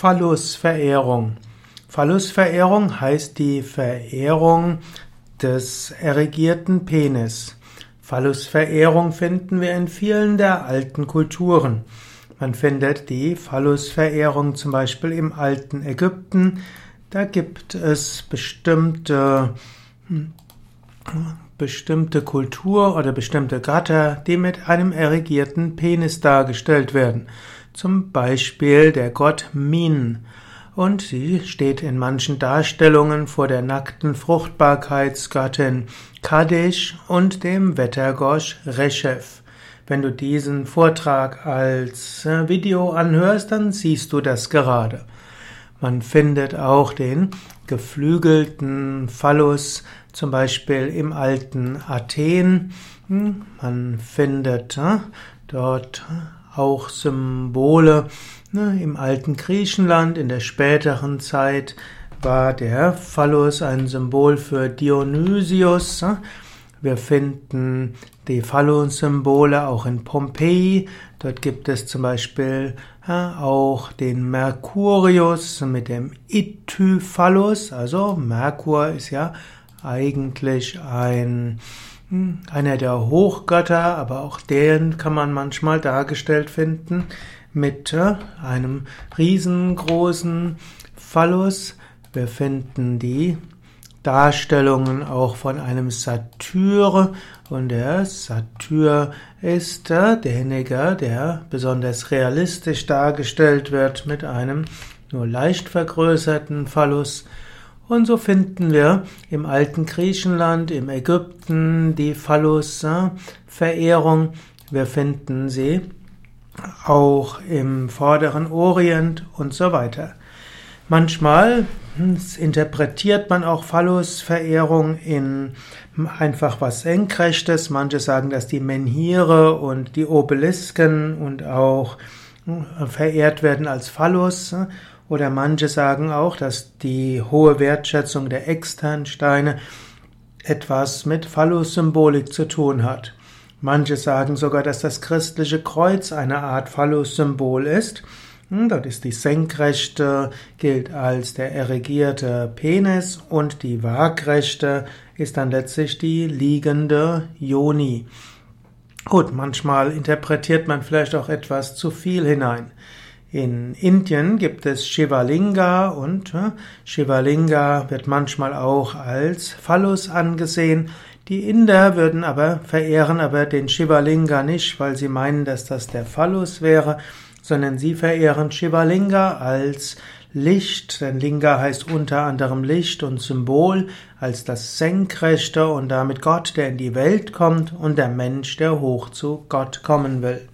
Phallusverehrung. Phallusverehrung heißt die Verehrung des erregierten Penis. Phallusverehrung finden wir in vielen der alten Kulturen. Man findet die Phallusverehrung zum Beispiel im alten Ägypten. Da gibt es bestimmte, hm, bestimmte Kultur oder bestimmte Gatter, die mit einem erregierten Penis dargestellt werden zum Beispiel der Gott Min, und sie steht in manchen Darstellungen vor der nackten Fruchtbarkeitsgöttin Kadesh und dem Wettergosch Reshev. Wenn du diesen Vortrag als äh, Video anhörst, dann siehst du das gerade. Man findet auch den geflügelten Phallus, zum Beispiel im alten Athen. Hm, man findet äh, dort auch Symbole. Ne, Im alten Griechenland, in der späteren Zeit, war der Phallus ein Symbol für Dionysius. Ne? Wir finden die Phallus-Symbole auch in Pompeji. Dort gibt es zum Beispiel auch den Mercurius mit dem Ityphallus. Also Merkur ist ja eigentlich ein einer der Hochgötter, aber auch den kann man manchmal dargestellt finden mit äh, einem riesengroßen Phallus. Wir finden die Darstellungen auch von einem Satyr und der Satyr ist äh, derjenige, der besonders realistisch dargestellt wird mit einem nur leicht vergrößerten Phallus. Und so finden wir im alten Griechenland, im Ägypten die Phallus-Verehrung. Wir finden sie auch im vorderen Orient und so weiter. Manchmal hm, interpretiert man auch Phallus-Verehrung in einfach was Senkrechtes. Manche sagen, dass die Menhire und die Obelisken und auch hm, verehrt werden als Phallus. Oder manche sagen auch, dass die hohe Wertschätzung der externen Steine etwas mit Phallus-Symbolik zu tun hat. Manche sagen sogar, dass das christliche Kreuz eine Art Phallus-Symbol ist. Hm, dort ist die Senkrechte, gilt als der erregierte Penis und die Waagrechte ist dann letztlich die liegende Yoni. Gut, manchmal interpretiert man vielleicht auch etwas zu viel hinein. In Indien gibt es Shivalinga und äh, Shivalinga wird manchmal auch als Phallus angesehen. Die Inder würden aber verehren aber den Shivalinga nicht, weil sie meinen, dass das der Phallus wäre, sondern sie verehren Shivalinga als Licht, denn Linga heißt unter anderem Licht und Symbol, als das Senkrechte und damit Gott, der in die Welt kommt und der Mensch, der hoch zu Gott kommen will.